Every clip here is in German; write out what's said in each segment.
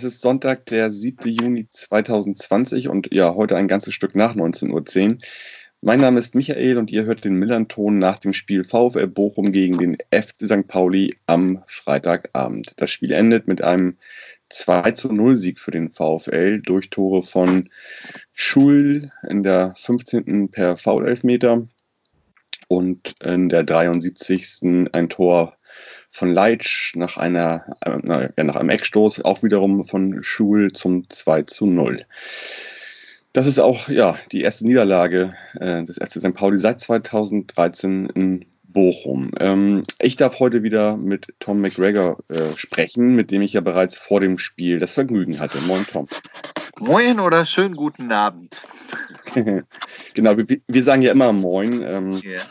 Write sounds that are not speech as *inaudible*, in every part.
Es ist Sonntag, der 7. Juni 2020 und ja, heute ein ganzes Stück nach 19.10 Uhr. Mein Name ist Michael und ihr hört den Millanton nach dem Spiel VfL Bochum gegen den FC St. Pauli am Freitagabend. Das Spiel endet mit einem 2 zu 0 Sieg für den VfL durch Tore von Schul in der 15. per Foul-Elfmeter und in der 73. ein Tor von Leitsch nach einer, äh, nach einem Eckstoß, auch wiederum von Schul zum 2 zu 0. Das ist auch ja, die erste Niederlage äh, des FC St. Pauli seit 2013 in Bochum. Ähm, ich darf heute wieder mit Tom McGregor äh, sprechen, mit dem ich ja bereits vor dem Spiel das Vergnügen hatte. Moin, Tom. Moin oder schönen guten Abend. *laughs* genau, wir, wir, sagen ja immer Moin. Ähm, yeah.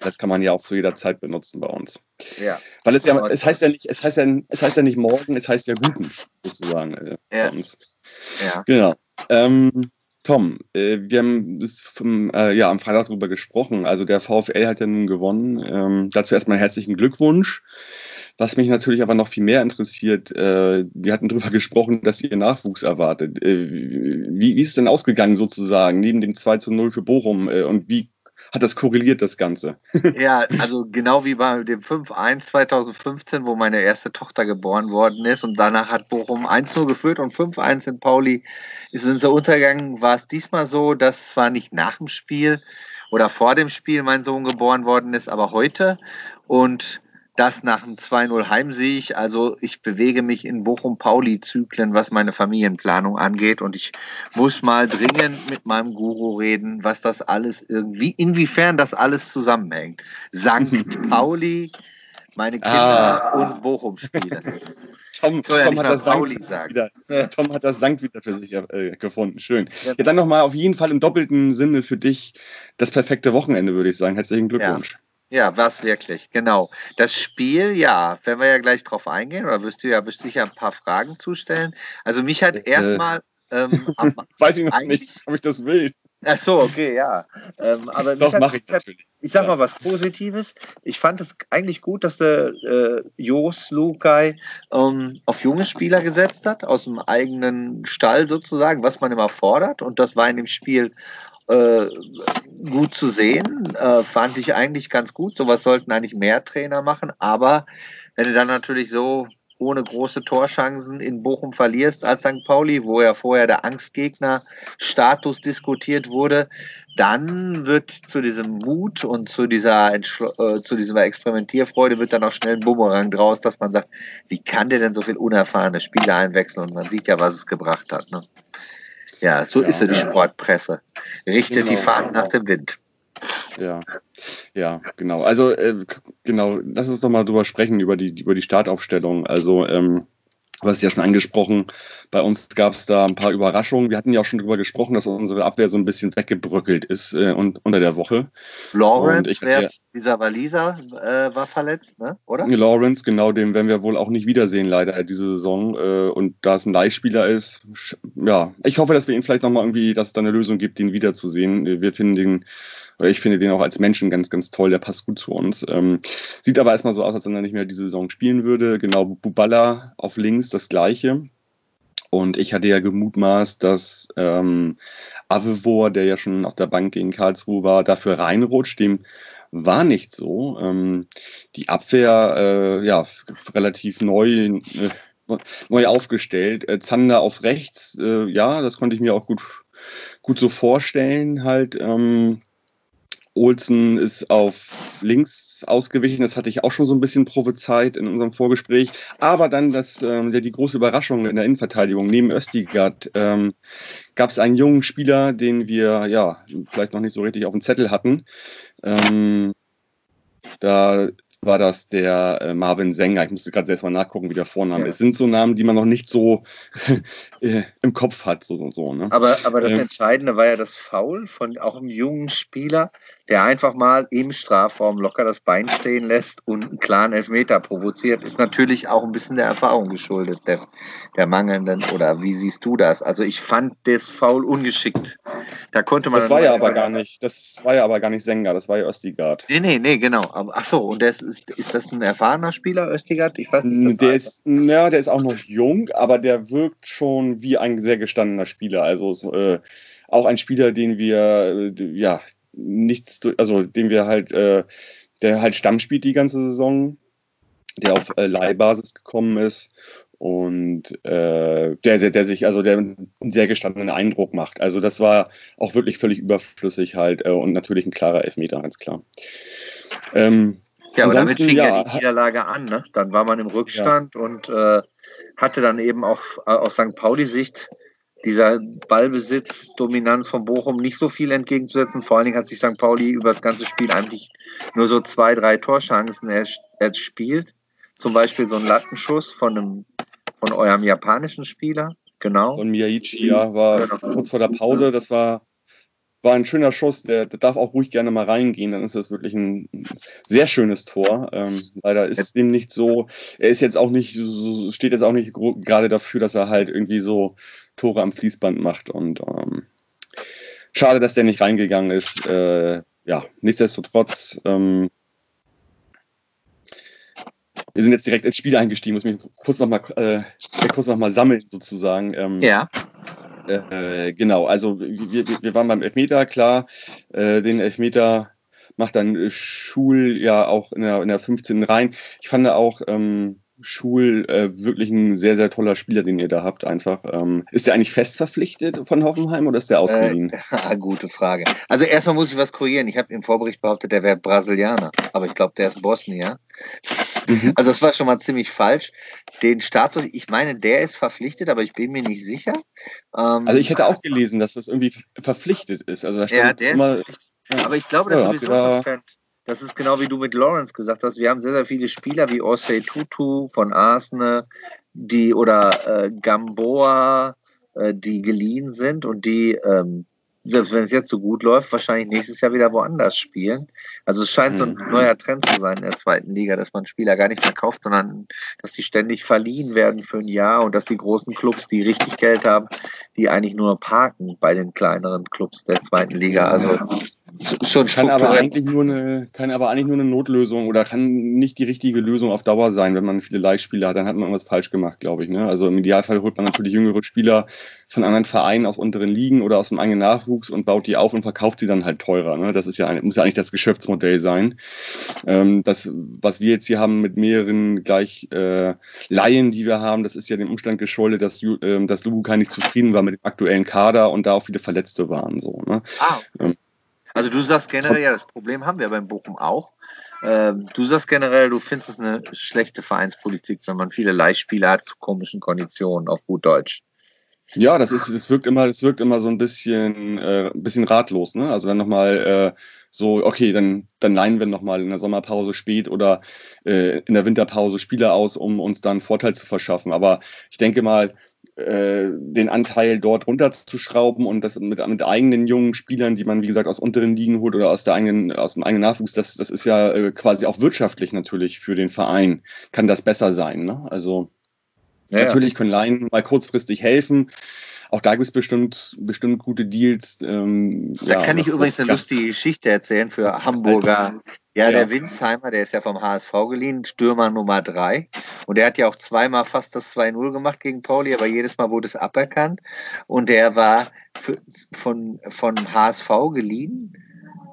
Das kann man ja auch zu jeder Zeit benutzen bei uns. Ja. Weil es ja, es heißt ja nicht, es heißt ja, es heißt ja nicht morgen, es heißt ja guten, sozusagen äh, ja. bei uns. Ja. Genau. Ähm, Tom, äh, wir haben vom, äh, ja, am Freitag darüber gesprochen. Also der VfL hat ja nun gewonnen. Ähm, dazu erstmal herzlichen Glückwunsch. Was mich natürlich aber noch viel mehr interessiert, äh, wir hatten darüber *laughs* gesprochen, dass ihr Nachwuchs erwartet. Äh, wie, wie ist es denn ausgegangen sozusagen, neben dem 2 zu 0 für Bochum? Äh, und wie hat das korreliert, das Ganze? *laughs* ja, also genau wie bei dem 5-1 2015, wo meine erste Tochter geboren worden ist und danach hat Bochum 1-0 geführt und 5-1 in Pauli ist unser Untergang, war es diesmal so, dass zwar nicht nach dem Spiel oder vor dem Spiel mein Sohn geboren worden ist, aber heute und das nach einem 2-0 Heimsieg. Also ich bewege mich in Bochum-Pauli-Zyklen, was meine Familienplanung angeht. Und ich muss mal dringend mit meinem Guru reden, was das alles irgendwie, inwiefern das alles zusammenhängt. St. *laughs* Pauli, meine Kinder ah. und Bochum spielen. Tom, ja Tom, hat das wieder, Tom, hat das Sankt wieder für sich äh, gefunden. Schön. Ja, ja dann nochmal auf jeden Fall im doppelten Sinne für dich das perfekte Wochenende, würde ich sagen. Herzlichen Glückwunsch. Ja. Ja, war es wirklich, genau. Das Spiel, ja, werden wir ja gleich drauf eingehen, oder wirst du ja bestimmt ein paar Fragen zustellen. Also mich hat äh, erstmal. Ähm, *laughs* Weiß ich noch nicht, ob ich das will. Ach so, okay, ja. Ähm, aber Doch, mache ich natürlich. Ich sag mal was Positives. Ich fand es eigentlich gut, dass der äh, Jos Lukai ähm, auf junge Spieler gesetzt hat, aus dem eigenen Stall sozusagen, was man immer fordert. Und das war in dem Spiel äh, gut zu sehen. Äh, fand ich eigentlich ganz gut. Sowas sollten eigentlich mehr Trainer machen. Aber wenn du dann natürlich so ohne große Torchancen in Bochum verlierst als St. Pauli, wo ja vorher der Angstgegner-Status diskutiert wurde, dann wird zu diesem Mut und zu dieser, äh, zu dieser Experimentierfreude wird dann auch schnell ein Bumerang draus, dass man sagt, wie kann der denn so viel unerfahrene Spieler einwechseln? Und man sieht ja, was es gebracht hat. Ne? Ja, so ja, ist ja die Sportpresse. Richtet genau. die Fahnen nach dem Wind. Ja, ja, genau. Also äh, genau, lass uns doch mal drüber sprechen über die über die Startaufstellung. Also ähm, Du hast ja schon angesprochen, bei uns gab es da ein paar Überraschungen. Wir hatten ja auch schon darüber gesprochen, dass unsere Abwehr so ein bisschen weggebröckelt ist äh, und, unter der Woche. Lawrence, ich, wer, dieser Waliser, äh, war verletzt, ne? oder? Lawrence, genau, den werden wir wohl auch nicht wiedersehen, leider, diese Saison. Äh, und da es ein Leihspieler ist, ja, ich hoffe, dass wir ihn vielleicht nochmal irgendwie, dass es da eine Lösung gibt, ihn wiederzusehen. Wir finden den ich finde den auch als Menschen ganz, ganz toll, der passt gut zu uns. Ähm, sieht aber erstmal so aus, als wenn er nicht mehr diese Saison spielen würde. Genau, Buballa auf links das gleiche. Und ich hatte ja gemutmaßt, dass ähm, Avevor, der ja schon auf der Bank gegen Karlsruhe war, dafür reinrutscht. Dem war nicht so. Ähm, die Abwehr, äh, ja, relativ neu, äh, neu aufgestellt. Äh, Zander auf rechts, äh, ja, das konnte ich mir auch gut, gut so vorstellen. Halt, ähm, Olsen ist auf links ausgewichen, das hatte ich auch schon so ein bisschen prophezeit in unserem Vorgespräch. Aber dann das, ähm, die große Überraschung in der Innenverteidigung. Neben Östigard ähm, gab es einen jungen Spieler, den wir ja vielleicht noch nicht so richtig auf dem Zettel hatten. Ähm, da war das der äh, Marvin Sänger. Ich musste gerade selbst mal nachgucken, wie der Vorname Ja. ist. Sind so Namen, die man noch nicht so *laughs* äh, im Kopf hat, so und so. Ne? Aber, aber das Ähm. Entscheidende war ja das Foul von auch einem jungen Spieler, der einfach mal im Strafraum locker das Bein stehen lässt und einen klaren Elfmeter provoziert, ist natürlich auch ein bisschen der Erfahrung geschuldet, der, der mangelnden. Oder wie siehst du das? Also ich fand das Foul ungeschickt. Da konnte man. Das war ja aber gar nicht, das war ja aber gar nicht Sänger, das war ja Östigard. Nee, nee, nee, genau. Ach so, und das ist, ist das ein erfahrener Spieler, Östigard? Ich weiß nicht. Der ist, ja, der ist auch noch jung, aber der wirkt schon wie ein sehr gestandener Spieler. Also so, äh, auch ein Spieler, den wir äh, ja nichts, also den wir halt, äh, der halt Stamm spielt die ganze Saison, der auf äh, Leihbasis gekommen ist und äh, der, der, der sich, also der einen sehr gestandenen Eindruck macht. Also das war auch wirklich völlig überflüssig halt äh, und natürlich ein klarer Elfmeter, ganz klar. Ähm, Ja, aber damit fing ja, ja, die Niederlage an. Ne? Dann war man im Rückstand und äh, hatte dann eben auch äh, aus St. Pauli-Sicht dieser Ballbesitz, Dominanz von Bochum nicht so viel entgegenzusetzen. Vor allen Dingen hat sich St. Pauli über das ganze Spiel eigentlich nur so zwei, drei Torchancen ers- erspielt. Zum Beispiel so ein Lattenschuss von einem von eurem japanischen Spieler. Genau. Und Miyaichi, ja, war Genau. kurz vor der Pause. Das war, war ein schöner Schuss. Der, der darf auch ruhig gerne mal reingehen. Dann ist das wirklich ein sehr schönes Tor. Ähm, leider ist ihm nicht so. Er ist jetzt auch nicht, so- steht jetzt auch nicht gerade dafür, dass er halt irgendwie so Tore am Fließband macht. Und ähm, schade, dass der nicht reingegangen ist. Äh, ja, nichtsdestotrotz. Ähm, wir sind jetzt direkt ins Spiel eingestiegen, muss mich kurz nochmal äh, kurz noch mal sammeln sozusagen. Ähm, Ja. Äh, genau, also wir, wir, waren beim Elfmeter, klar. Äh, den Elfmeter macht dann Schul ja auch in der, in der 15. rein. Ich fand auch ähm, Schul äh, wirklich ein sehr, sehr toller Spieler, den ihr da habt, einfach. Ähm, ist der eigentlich fest verpflichtet von Hoffenheim oder ist der ausgeliehen? Äh, *laughs* gute Frage. Also erstmal muss ich was korrigieren. Ich habe im Vorbericht behauptet, der wäre Brasilianer. Aber ich glaube, der ist Bosnier. Mhm. Also das war schon mal ziemlich falsch. Den Status, ich meine, der ist verpflichtet, aber ich bin mir nicht sicher. Ähm, Also ich hätte auch gelesen, dass das irgendwie verpflichtet ist. Also da stand Ja, der ist immer, verpflichtet. Aber ich glaube, das Ja, ist sowieso da-. Das ist genau wie du mit Lawrence gesagt hast. Wir haben sehr, sehr viele Spieler wie Osei Tutu von Arsenal, die oder äh, Gamboa, äh, die geliehen sind und die, ähm, selbst wenn es jetzt so gut läuft, wahrscheinlich nächstes Jahr wieder woanders spielen. Also es scheint so ein Mhm. neuer Trend zu sein in der zweiten Liga, dass man Spieler gar nicht mehr kauft, sondern dass die ständig verliehen werden für ein Jahr und dass die großen Clubs, die richtig Geld haben, die eigentlich nur parken bei den kleineren Clubs der zweiten Liga. Also schon kann aber eigentlich nur eine, kann aber eigentlich nur eine Notlösung oder kann nicht die richtige Lösung auf Dauer sein, wenn man viele Leihspieler hat, dann hat man irgendwas falsch gemacht, glaube ich. Ne? Also im Idealfall holt man natürlich jüngere Spieler von anderen Vereinen aus unteren Ligen oder aus dem eigenen Nachwuchs und baut die auf und verkauft sie dann halt teurer. Ne? Das ist ja muss ja eigentlich das Geschäftsmodell sein. Ähm, das, was wir jetzt hier haben mit mehreren gleich äh, Laien, die wir haben, das ist ja dem Umstand geschuldet, dass, ähm, dass Lubukai nicht zufrieden war mit dem aktuellen Kader und da auch viele Verletzte waren. So, ne? Ah. Ähm. Also du sagst generell, ja, das Problem haben wir beim Bochum auch. Ähm, du sagst generell, du findest es eine schlechte Vereinspolitik, wenn man viele Leihspieler hat zu komischen Konditionen, auf gut Deutsch. Ja, das ist, das wirkt immer, das wirkt immer so ein bisschen, äh, ein bisschen ratlos, ne? Also dann nochmal äh, so, okay, dann, dann leihen wir nochmal in der Sommerpause spät oder äh, in der Winterpause Spieler aus, um uns dann einen Vorteil zu verschaffen. Aber ich denke mal, äh, den Anteil dort runterzuschrauben und das mit, mit eigenen jungen Spielern, die man, wie gesagt, aus unteren Ligen holt oder aus der eigenen, aus dem eigenen Nachwuchs, das, das ist ja äh, quasi auch wirtschaftlich natürlich für den Verein, kann das besser sein, ne? Also Ja, Natürlich können Laien mal kurzfristig helfen. Auch da gibt es bestimmt, bestimmt gute Deals. Ähm, Da ja, kann ich übrigens eine lustige Geschichte erzählen für Hamburger. Ja, Ja. der Winsheimer, der ist ja vom HSV geliehen, Stürmer Nummer drei. Und der hat ja auch zweimal fast das 2-0 gemacht gegen Pauli, aber jedes Mal wurde es aberkannt. Und der war für, von, von HSV geliehen.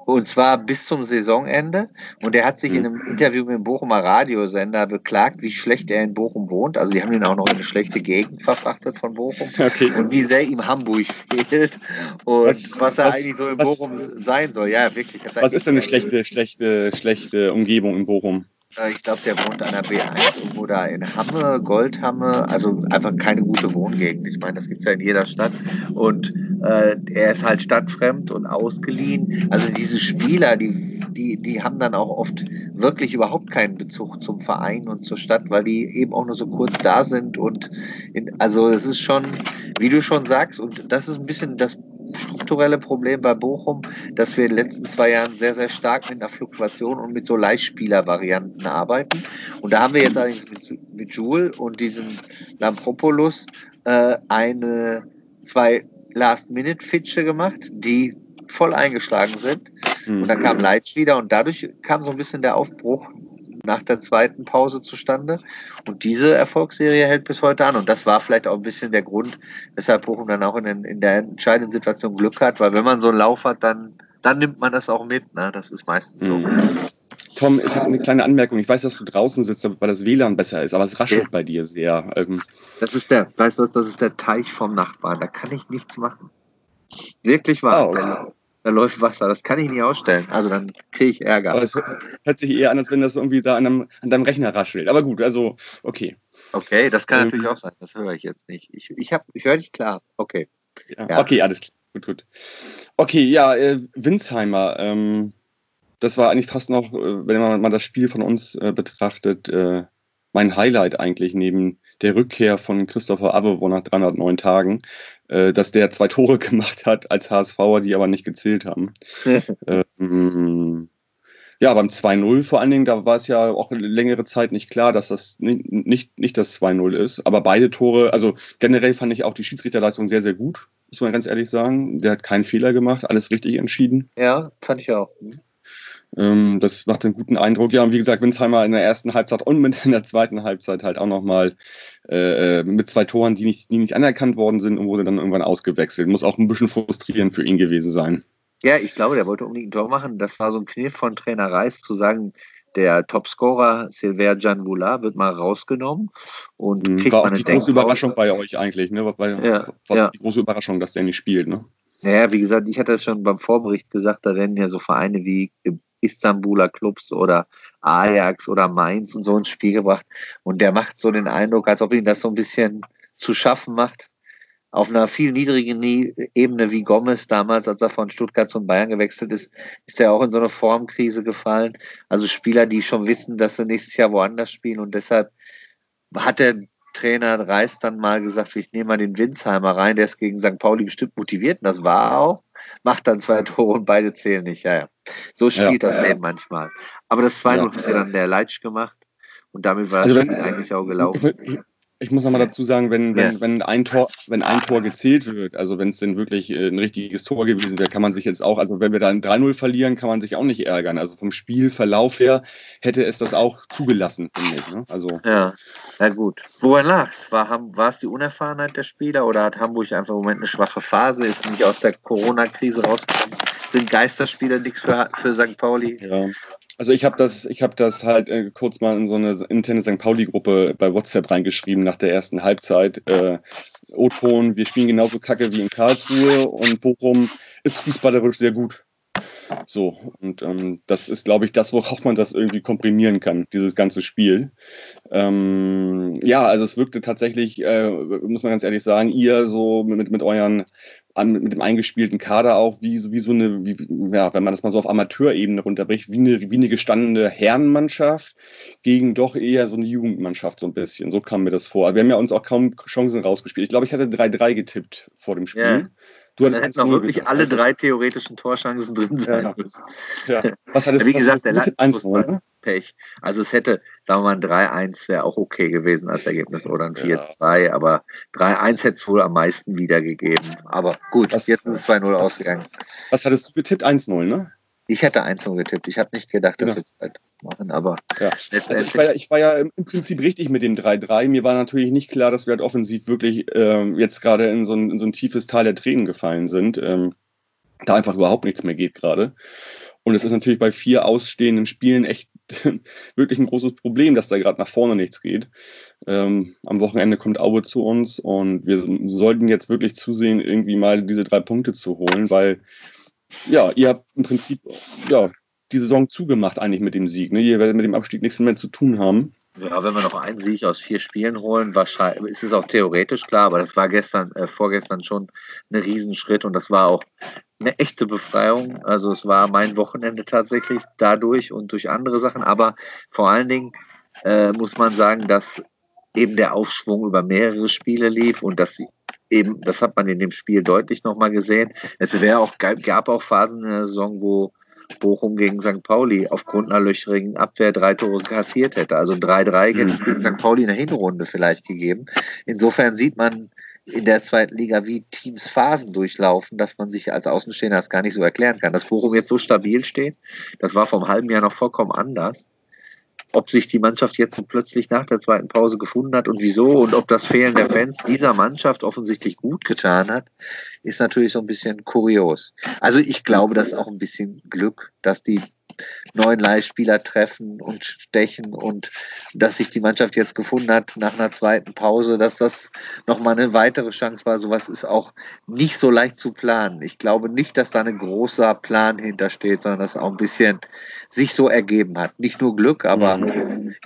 Und zwar bis zum Saisonende. Und der hat sich in einem Interview mit dem Bochumer Radiosender beklagt, wie schlecht er in Bochum wohnt. Also die haben ihn auch noch in eine schlechte Gegend verfrachtet von Bochum. Okay. Und wie sehr ihm Hamburg fehlt. Und was, Was- er was- eigentlich so in was- Bochum sein soll. Ja, wirklich. Was ist denn eine schlechte, schlechte, schlechte Umgebung in Bochum? Äh, ich glaube, der wohnt an der B1 irgendwo da in Hamme, Goldhamme, also einfach keine gute Wohngegend. Ich meine, das gibt es ja in jeder Stadt. Und äh, er ist halt stadtfremd und ausgeliehen. Also diese Spieler, die, die, die haben dann auch oft wirklich überhaupt keinen Bezug zum Verein und zur Stadt, weil die eben auch nur so kurz da sind. Und in, also es ist schon, wie du schon sagst, und das ist ein bisschen das strukturelle Problem bei Bochum, dass wir in den letzten zwei Jahren sehr, sehr stark mit einer Fluktuation und mit so Leihspielervarianten arbeiten. Und da haben wir jetzt allerdings mit, mit Joule und diesem Lampropoulos äh, eine, zwei Last-Minute-Fitsche gemacht, die voll eingeschlagen sind. Und dann kam Leitsch wieder und dadurch kam so ein bisschen der Aufbruch nach der zweiten Pause zustande. Und diese Erfolgsserie hält bis heute an. Und das war vielleicht auch ein bisschen der Grund, weshalb Bochum dann auch in, den, in der entscheidenden Situation Glück hat, weil wenn man so einen Lauf hat, dann, dann nimmt man das auch mit. Ne? Das ist meistens so. Mhm. Tom, ich habe eine kleine Anmerkung. Ich weiß, dass du draußen sitzt, weil das WLAN besser ist, aber es raschelt Ja. bei dir sehr. Ähm, Das ist der, weißt du was, das ist der Teich vom Nachbarn. Da kann ich nichts machen. Wirklich wahr. Ah, okay. Da, läuft Wasser. Das kann ich nicht ausstellen. Also dann kriege ich Ärger. aber es hört sich eher an, als wenn das irgendwie da an, einem, an deinem Rechner raschelt. Aber gut, also, okay. Okay, das kann Ähm, natürlich auch sein. Das höre ich jetzt nicht. Ich, ich, hab- ich höre dich klar. Okay. Ja. Ja. Okay, alles klar. Gut, gut. Okay, ja, äh, Winsheimer. Ähm, das war eigentlich fast noch, äh, wenn man mal das Spiel von uns äh, betrachtet, äh, mein Highlight eigentlich neben der Rückkehr von Christopher Avevo nach 309 Tagen, dass der zwei Tore *laughs* gemacht hat als HSVer, die aber nicht gezählt haben. *laughs* Ähm, ja, beim 2-0 vor allen Dingen, da war es ja auch längere Zeit nicht klar, dass das nicht, nicht, nicht das 2-0 ist. Aber beide Tore, also generell fand ich auch die Schiedsrichterleistung sehr, sehr gut, muss man ganz ehrlich sagen. Der hat keinen Fehler gemacht, alles richtig entschieden. ja, fand ich auch. Ähm, das macht einen guten Eindruck. Ja, und wie gesagt, Winsheimer in der ersten Halbzeit und mit in der zweiten Halbzeit halt auch nochmal äh, mit zwei Toren, die nicht, die nicht anerkannt worden sind und wurde dann irgendwann ausgewechselt. Muss auch ein bisschen frustrierend für ihn gewesen sein. Ja, ich glaube, der wollte unbedingt ein Tor machen. Das war so ein Kniff von Trainer Reis zu sagen, der Topscorer Silver Janvula wird mal rausgenommen und Mhm. kriegt War auch die große. Überraschung bei euch eigentlich, ne? Weil, Ja, war ja. die große Überraschung, dass der nicht spielt, ne? Naja, wie gesagt, ich hatte es schon beim Vorbericht gesagt, da werden ja so Vereine wie Istanbuler Clubs oder Ajax oder Mainz und so ins Spiel gebracht. Und der macht so den Eindruck, als ob ihm das so ein bisschen zu schaffen macht. Auf einer viel niedrigen Nie- Ebene wie Gomez damals, als er von Stuttgart zu Bayern gewechselt ist, ist er auch in so eine Formkrise gefallen. Also Spieler, die schon wissen, dass sie nächstes Jahr woanders spielen und deshalb hat der Trainer Reis dann mal gesagt, ich nehme mal den Winsheimer rein, der ist gegen St. Pauli bestimmt motiviert und das war er auch, macht dann zwei *laughs* Tore und beide zählen nicht. Ja, ja. So spielt Ja. das Leben manchmal. Aber das 2-0 Ja. hat ja dann der Leitsch gemacht und damit war Also das wenn- Spiel eigentlich auch gelaufen. ich, ich muss nochmal dazu sagen, wenn, wenn, Ja. wenn, ein Tor, wenn ein Tor gezählt wird, also wenn es denn wirklich äh, ein richtiges Tor gewesen wäre, kann man sich jetzt auch, also wenn wir da ein 3-0 verlieren, kann man sich auch nicht ärgern. Also vom Spielverlauf her hätte es das auch zugelassen, finde ich. Ne? Also Ja, na gut. Woran lag's? War, war es die Unerfahrenheit der Spieler oder hat Hamburg einfach im Moment eine schwache Phase, ist nicht aus der Corona-Krise rausgekommen? Sind Geisterspieler nichts für, für St. Pauli? Ja. Also ich habe das, ich das halt äh, kurz mal in so eine interne St. Pauli-Gruppe bei WhatsApp reingeschrieben nach der ersten Halbzeit. Äh, O-Ton, wir spielen genauso kacke wie in Karlsruhe und Bochum ist fußballerisch sehr gut. So, und ähm, das ist, glaube ich, das, worauf man das irgendwie komprimieren kann, dieses ganze Spiel. Ähm, ja, also es wirkte tatsächlich, äh, muss man ganz ehrlich sagen, ihr so mit, mit euren an, mit dem eingespielten Kader auch, wie, so- wie so eine, wie, ja, wenn man das mal so auf Amateurebene runterbricht, wie eine, wie eine gestandene Herrenmannschaft gegen doch eher so eine Jugendmannschaft so ein bisschen. So kam mir das vor. Wir haben ja uns auch kaum Chancen rausgespielt. Ich glaube, ich hatte 3-3 getippt vor dem Spiel. Ja. Du Da hätten auch 1-0 wirklich getippt. alle Also, drei theoretischen Torchancen drin sein Ja. müssen. Ja. Was hattest Wie was gesagt, der? Leistungsfußball- 1-0, ne? Pech. Also es hätte, sagen wir mal, ein 3-1 wäre auch okay gewesen als Ergebnis oder ein Ja. 4-2, aber 3-1 hätte es wohl am meisten wiedergegeben. Aber gut, Das- jetzt ist es 2-0 das- ausgegangen. Was hattest du getippt? 1-0, ne? Ich hätte 1-0 getippt. Ich habe nicht gedacht, dass Ja. wir es halt machen, aber Ja. Also ich war, ja, ich war ja im Prinzip richtig mit dem 3-3. Mir war natürlich nicht klar, dass wir halt offensiv wirklich ähm, jetzt gerade in, so ein, in so ein tiefes Tal der Tränen gefallen sind. Ähm, da einfach überhaupt nichts mehr geht gerade. Und es ist natürlich bei vier ausstehenden Spielen echt *laughs* wirklich ein großes Problem, dass da gerade nach vorne nichts geht. Ähm, am Wochenende kommt Aue zu uns und wir sollten jetzt wirklich zusehen, irgendwie mal diese drei Punkte zu holen, weil ja, ihr habt im Prinzip ja, die Saison zugemacht eigentlich mit dem Sieg. Ne? Ihr werdet mit dem Abstieg nichts mehr zu tun haben. Ja, wenn wir noch einen Sieg aus vier Spielen holen, wahrscheinlich ist es auch theoretisch klar, aber das war gestern, äh, vorgestern schon ein Riesenschritt und das war auch eine echte Befreiung. Also es war mein Wochenende tatsächlich dadurch und durch andere Sachen, aber vor allen Dingen äh, muss man sagen, dass eben der Aufschwung über mehrere Spiele lief und dass sie eben, das hat man in dem Spiel deutlich nochmal gesehen. Es wäre auch, gab auch Phasen in der Saison, wo Bochum gegen St. Pauli aufgrund einer löchrigen Abwehr drei Tore kassiert hätte. Also 3-3 hätte es gegen St. Pauli in der Hinrunde vielleicht gegeben. Insofern sieht man in der zweiten Liga, wie Teams Phasen durchlaufen, dass man sich als Außenstehender das gar nicht so erklären kann. Dass Bochum jetzt so stabil steht, das war vom halben Jahr noch vollkommen anders ob sich die Mannschaft jetzt plötzlich nach der zweiten Pause gefunden hat und wieso und ob das Fehlen der Fans dieser Mannschaft offensichtlich gut getan hat, ist natürlich so ein bisschen kurios. Also ich glaube, das ist auch ein bisschen Glück, dass die neuen Leihspieler treffen und stechen und dass sich die Mannschaft jetzt gefunden hat nach einer zweiten Pause, dass das nochmal eine weitere Chance war. Sowas ist auch nicht so leicht zu planen. Ich glaube nicht, dass da ein großer Plan hintersteht, sondern dass auch ein bisschen sich so ergeben hat. Nicht nur Glück, aber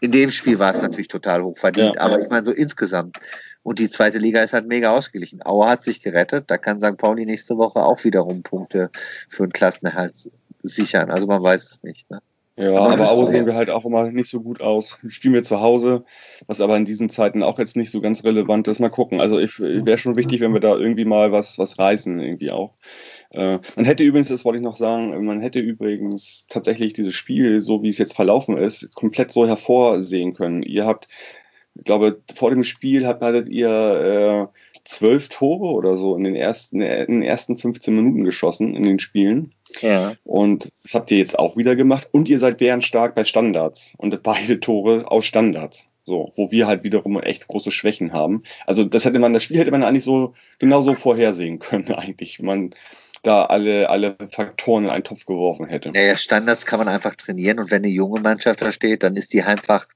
in dem Spiel war es natürlich total hoch verdient. Ja. Aber ich meine, so insgesamt. Und die zweite Liga ist halt mega ausgeglichen. Auer hat sich gerettet. Da kann St. Pauli nächste Woche auch wiederum Punkte für einen Klassenerhalt sichern. Also man weiß es nicht. Ne? Ja, aber, aber Aue sehen wir halt auch immer nicht so gut aus. Spielen wir zu Hause, was aber in diesen Zeiten auch jetzt nicht so ganz relevant ist. Mal gucken. Also ich wäre schon wichtig, wenn wir da irgendwie mal was, was reißen, irgendwie auch. Äh, man hätte übrigens, das wollte ich noch sagen, man hätte übrigens tatsächlich dieses Spiel, so wie es jetzt verlaufen ist, komplett so hervorsehen können. Ihr habt, ich glaube, vor dem Spiel hattet ihr äh, zwölf Tore oder so in den ersten, in den ersten 15 Minuten geschossen in den Spielen. Ja. Und das habt ihr jetzt auch wieder gemacht. Und ihr seid stark bei Standards. Und beide Tore aus Standards. So, wo wir halt wiederum echt große Schwächen haben. Also das hätte man, das Spiel hätte man eigentlich so genauso vorhersehen können, *laughs* eigentlich. Man, da alle, alle Faktoren in einen Topf geworfen hätte. Naja, Standards kann man einfach trainieren und wenn eine junge Mannschaft da steht, dann ist die einfach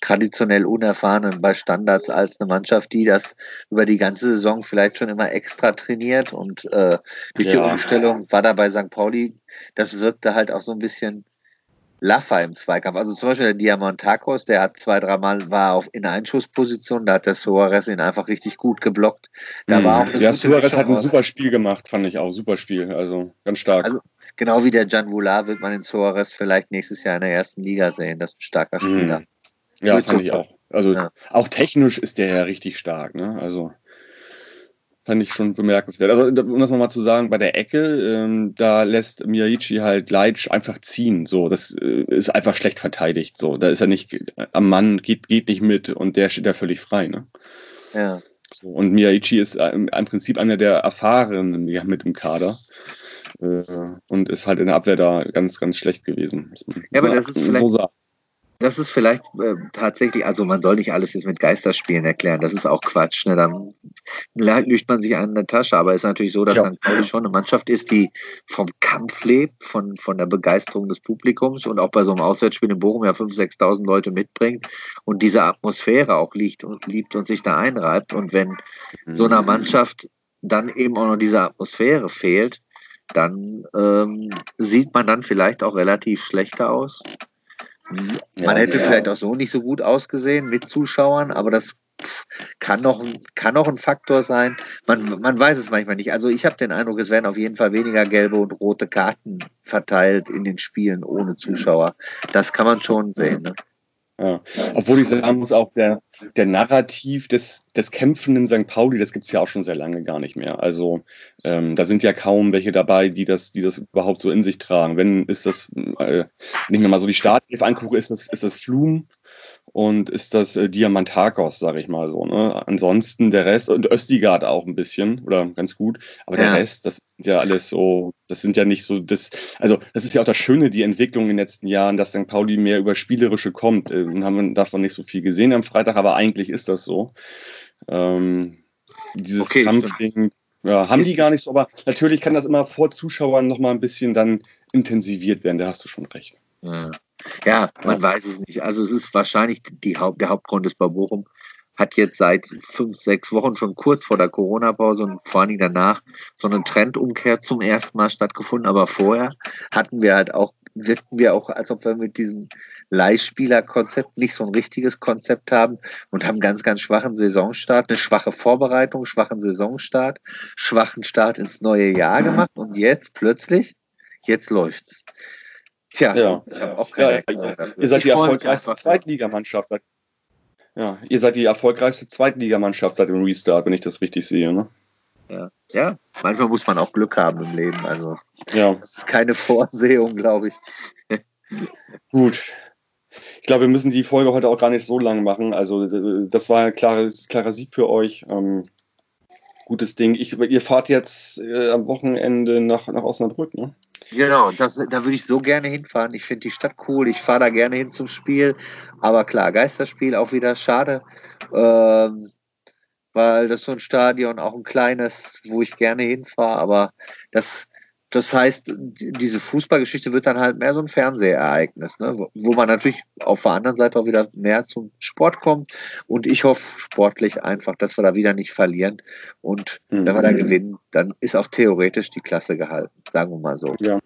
traditionell unerfahren bei Standards als eine Mannschaft, die das über die ganze Saison vielleicht schon immer extra trainiert und äh, durch ja. die Umstellung war da bei St. Pauli, das wirkte halt auch so ein bisschen Laffer im Zweikampf. Also zum Beispiel der Diamantakos, der hat zwei, dreimal war auf, in Einschussposition, da hat der Suarez ihn einfach richtig gut geblockt. Da mhm. war auch ja, Suarez hat ein super Spiel gemacht, fand ich auch. Super Spiel, also ganz stark. Also, genau wie der Jan Voular wird man den Suarez vielleicht nächstes Jahr in der ersten Liga sehen. Das ist ein starker mhm. Spieler. Mhm. Ja, fand ich auch. Also ja. auch technisch ist der ja richtig stark, ne? Also fand ich schon bemerkenswert. Also, um das nochmal zu sagen, bei der Ecke, ähm, da lässt Miyaichi halt Leitsch einfach ziehen. So, das äh, ist einfach schlecht verteidigt. So, da ist er nicht am Mann, geht, geht nicht mit und der steht da völlig frei, ne? Ja. So, und Miyaichi ist äh, im Prinzip einer der Erfahrenen mit im Kader. Äh, und ist halt in der Abwehr da ganz, ganz schlecht gewesen. Ja, aber das ist vielleicht, so das ist vielleicht äh, tatsächlich, also man soll nicht alles jetzt mit Geisterspielen erklären, das ist auch Quatsch. Ne? Dann lügt man sich an der Tasche, aber es ist natürlich so, dass ja. St. Pauli schon eine Mannschaft ist, die vom Kampf lebt, von, von der Begeisterung des Publikums und auch bei so einem Auswärtsspiel in Bochum ja 5.000, 6.000 Leute mitbringt und diese Atmosphäre auch liegt und liebt und sich da einreibt. Und wenn so einer mhm. Mannschaft dann eben auch noch diese Atmosphäre fehlt, dann ähm, sieht man dann vielleicht auch relativ schlechter aus. Man hätte ja. vielleicht auch so nicht so gut ausgesehen mit Zuschauern, aber das kann noch, kann noch ein Faktor sein. Man, man weiß es manchmal nicht. Also ich habe den Eindruck, es werden auf jeden Fall weniger gelbe und rote Karten verteilt in den Spielen ohne Zuschauer. Das kann man schon sehen. Ne? Ja. Obwohl ich sagen muss, auch der, der Narrativ des, des kämpfenden St. Pauli, das gibt es ja auch schon sehr lange gar nicht mehr. Also ähm, da sind ja kaum welche dabei, die das, die das überhaupt so in sich tragen. Wenn ist das, äh, wenn ich mir mal so die Startelf angucke, ist das, ist das Flum, und ist das äh, Diamantakos, sage ich mal so. Ne? Ansonsten der Rest und Östigard auch ein bisschen oder ganz gut, aber ja. der Rest, das sind ja alles so, das sind ja nicht so, das, also das ist ja auch das Schöne, die Entwicklung in den letzten Jahren, dass St. Pauli mehr über Spielerische kommt. Äh, haben wir davon nicht so viel gesehen am Freitag, aber eigentlich ist das so. Ähm, dieses okay, Kampfding, ja, haben die gar nicht so, aber natürlich kann das immer vor Zuschauern nochmal ein bisschen dann intensiviert werden, da hast du schon recht. Ja. Ja, man weiß es nicht. Also es ist wahrscheinlich die Haupt, der Hauptgrund ist bei Bochum hat jetzt seit fünf, sechs Wochen schon kurz vor der Corona-Pause und vor allem danach so eine Trendumkehr zum ersten Mal stattgefunden. Aber vorher hatten wir halt auch wirkten wir auch, als ob wir mit diesem Leihspielerkonzept nicht so ein richtiges Konzept haben und haben ganz, ganz schwachen Saisonstart, eine schwache Vorbereitung, schwachen Saisonstart, schwachen Start ins neue Jahr gemacht und jetzt plötzlich, jetzt läuft's. Tja, Ja. ich habe auch keine Ja, ihr, seid Ich die erfolgreichste. Zweitligamannschaft. seit- Ja, ihr seid die erfolgreichste Zweitligamannschaft seit dem Restart, wenn ich das richtig sehe. Ne? Ja. ja, manchmal muss man auch Glück haben im Leben. Also, Ja, das ist keine Vorsehung, glaube ich. *laughs* gut. Ich glaube, wir müssen die Folge heute auch gar nicht so lang machen. Also, das war ein klares, klarer Sieg für euch. Ähm, gutes Ding. Ich, ihr fahrt jetzt äh, am Wochenende nach, nach Osnabrück, ne? Genau, das, da würde ich so gerne hinfahren. Ich finde die Stadt cool. Ich fahre da gerne hin zum Spiel. Aber klar, Geisterspiel auch wieder schade. Ähm, weil das so ein Stadion, auch ein kleines, wo ich gerne hinfahre. Aber das, das heißt, die- diese Fußballgeschichte wird dann halt mehr so ein Fernsehereignis, ne? wo, man natürlich auf der anderen Seite auch wieder mehr zum Sport kommt. Und ich hoffe sportlich einfach, dass wir da wieder nicht verlieren. Und Mhm. wenn wir da gewinnen, dann ist auch theoretisch die Klasse gehalten, sagen wir mal so. Ja.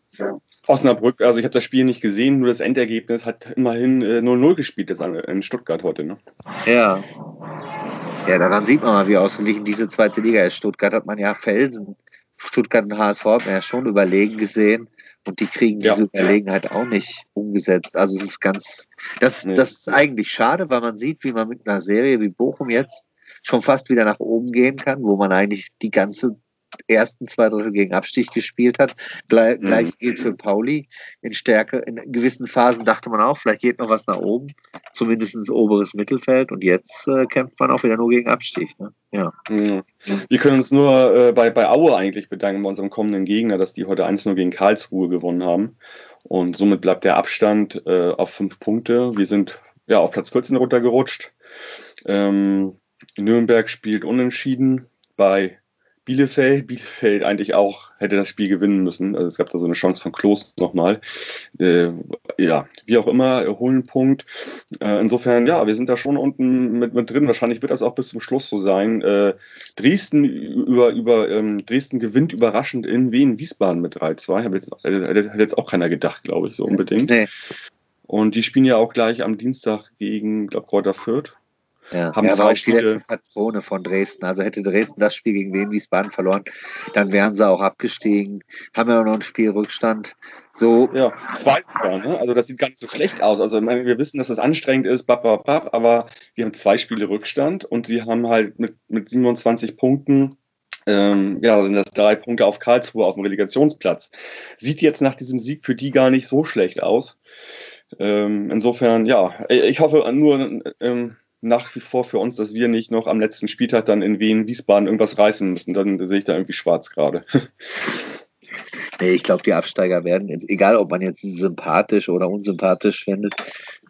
Osnabrück, also ich habe das Spiel nicht gesehen, nur das Endergebnis hat immerhin äh, 0-0 gespielt das in Stuttgart heute. Ne? Ja. Ja, daran sieht man mal, wie ausgeglichen diese zweite Liga ist. Stuttgart hat man ja Felsen. Stuttgart und HSV hat man ja schon überlegen gesehen. Und die kriegen Ja. diese Überlegenheit auch nicht umgesetzt. Also es ist ganz, das, Nee. das ist eigentlich schade, weil man sieht, wie man mit einer Serie wie Bochum jetzt schon fast wieder nach oben gehen kann, wo man eigentlich die ganze ersten zwei Drittel gegen Abstieg gespielt hat. Gleich, Mhm. Gleiches gilt für Pauli. In Stärke, in gewissen Phasen dachte man auch, vielleicht geht noch was nach oben, zumindest ins oberes Mittelfeld. Und jetzt äh, kämpft man auch wieder nur gegen Abstieg. Ne? Ja. Ja. Wir können uns nur äh, bei, bei Aue eigentlich bedanken, bei unserem kommenden Gegner, dass die heute 1-0 gegen Karlsruhe gewonnen haben. Und somit bleibt der Abstand äh, auf fünf Punkte. Wir sind ja auf Platz 14 runtergerutscht. Ähm, Nürnberg spielt unentschieden bei Bielefeld. Bielefeld eigentlich auch hätte das Spiel gewinnen müssen. Also es gab da so eine Chance von Klos nochmal. Äh, ja, wie auch immer, holen einen Punkt. Äh, insofern, ja, wir sind da schon unten mit, mit drin. Wahrscheinlich wird das auch bis zum Schluss so sein. Äh, Dresden über, über ähm, Dresden gewinnt überraschend in Wien Wiesbaden mit 3-2. Hätte jetzt, jetzt auch keiner gedacht, glaube ich, so unbedingt. Nee. Und die spielen ja auch gleich am Dienstag gegen, glaube Kräuter Fürth. Ja, Haben ja, zwei war auch die Spiele- letzte Patrone von Dresden. Also hätte Dresden das Spiel gegen Wien Wiesbaden verloren, dann wären sie auch abgestiegen. Haben ja noch einen Spielrückstand. So, Ja, zweites Jahr, ne? Also das sieht gar nicht so schlecht aus. Also ich meine, wir wissen, dass das anstrengend ist, bap, bap, bap, aber wir haben zwei Spiele Rückstand und sie haben halt mit, mit 27 Punkten, ähm, ja, sind das drei Punkte auf Karlsruhe auf dem Relegationsplatz. Sieht jetzt nach diesem Sieg für die gar nicht so schlecht aus. Ähm, insofern, ja, ich hoffe nur ähm, nach wie vor für uns, dass wir nicht noch am letzten Spieltag dann in Wien, Wiesbaden irgendwas reißen müssen. Dann sehe ich da irgendwie schwarz gerade. *laughs* ich glaube, die Absteiger werden, egal ob man jetzt sympathisch oder unsympathisch findet,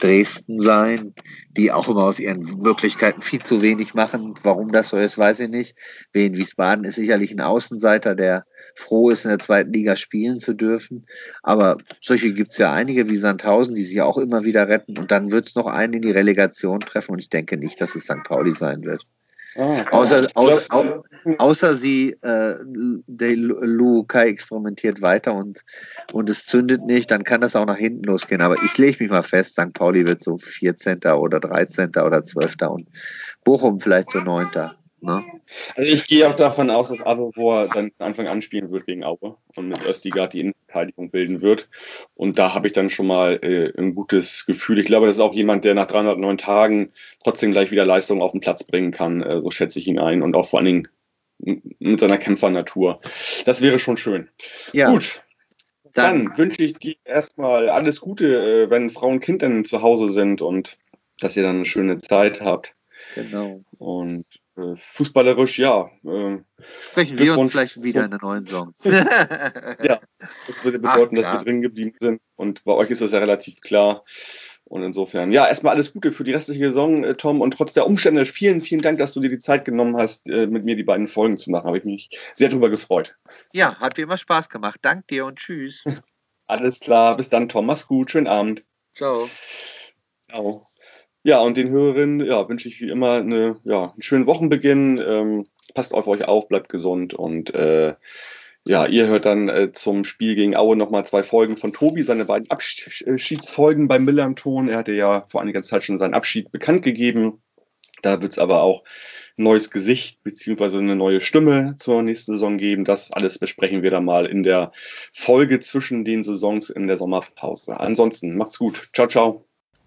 Dresden sein, die auch immer aus ihren Möglichkeiten viel zu wenig machen. Warum das so ist, weiß ich nicht. Wien Wiesbaden ist sicherlich ein Außenseiter, der froh ist, in der zweiten Liga spielen zu dürfen. Aber solche gibt es ja einige wie Sandhausen, die sich auch immer wieder retten. Und dann wird es noch einen in die Relegation treffen. Und ich denke nicht, dass es St. Pauli sein wird. Ah, Außer, au- außer sie, äh, der Lukai experimentiert weiter und, und es zündet nicht, dann kann das auch nach hinten losgehen. Aber ich lege mich mal fest, St. Pauli wird so 14. oder 13. oder 12. und Bochum vielleicht so 9. Ne? Also ich gehe auch davon aus, dass Avevor dann von Anfang an spielen wird gegen Aue und mit Östigard die Innenverteidigung bilden wird. Und da habe ich dann schon mal äh, ein gutes Gefühl. Ich glaube, das ist auch jemand, der nach 309 Tagen trotzdem gleich wieder Leistung auf den Platz bringen kann. Äh, so schätze ich ihn ein. Und auch vor allen Dingen mit seiner Kämpfernatur. Das wäre schon schön. Ja, Gut. dann, Dann wünsche ich dir erstmal alles Gute, äh, wenn Frau und Kind dann zu Hause sind und dass ihr dann eine schöne Zeit habt. genau. Und fußballerisch, ja, äh, Sprechen wir uns vielleicht wieder in der neuen Saison. *laughs* Ja. Das würde *laughs* bedeuten, Ach, dass wir drin geblieben sind. Und bei euch ist das ja relativ klar. Und insofern, ja, erstmal alles Gute für die restliche Saison, äh, Tom. Und trotz der Umstände, vielen, vielen Dank, dass du dir die Zeit genommen hast, äh, mit mir die beiden Folgen zu machen. Habe ich mich sehr drüber gefreut. Ja, hat wie immer Spaß gemacht. Dank dir und tschüss. *laughs* Alles klar, bis dann, Tom. Mach's gut, schönen Abend. Ciao. Ciao. Ja, und den Hörerinnen ja, wünsche ich wie immer eine, ja, einen schönen Wochenbeginn. Ähm, passt auf euch auf, bleibt gesund und äh, Ja, ihr hört dann äh, zum Spiel gegen Aue nochmal zwei Folgen von Tobi, seine beiden Abschiedsfolgen beim Millanton. Er hatte ja vor einiger Zeit schon seinen Abschied bekannt gegeben. Da wird es aber auch ein neues Gesicht beziehungsweise eine neue Stimme zur nächsten Saison geben. Das alles besprechen wir dann mal in der Folge zwischen den Saisons in der Sommerpause. Ansonsten macht's gut. Ciao, ciao.